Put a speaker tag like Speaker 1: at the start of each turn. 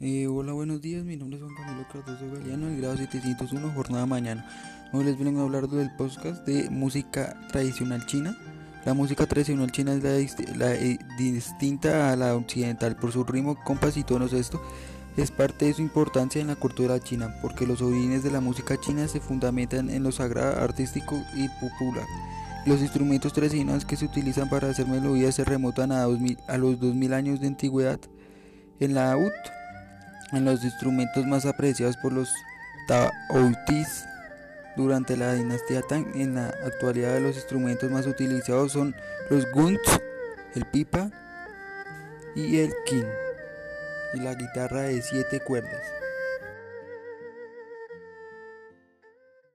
Speaker 1: Eh, hola, buenos días. Mi nombre es Juan Camilo Cardoso Galeano, el grado 701, jornada mañana. Hoy les vengo a hablar del podcast de música tradicional china. La música tradicional china es la, la, eh, distinta a la occidental por su ritmo, compás y tonos. Esto es parte de su importancia en la cultura china, porque los orígenes de la música china se fundamentan en lo sagrado, artístico y popular. Los instrumentos tradicionales que se utilizan para hacer melodías se remontan a, 2000 a los 2000 años de antigüedad. En la UT, en los instrumentos más apreciados por los Taoitis durante la dinastía Tang. En la actualidad los instrumentos más utilizados son los guns, el pipa y el kin y la guitarra de siete cuerdas.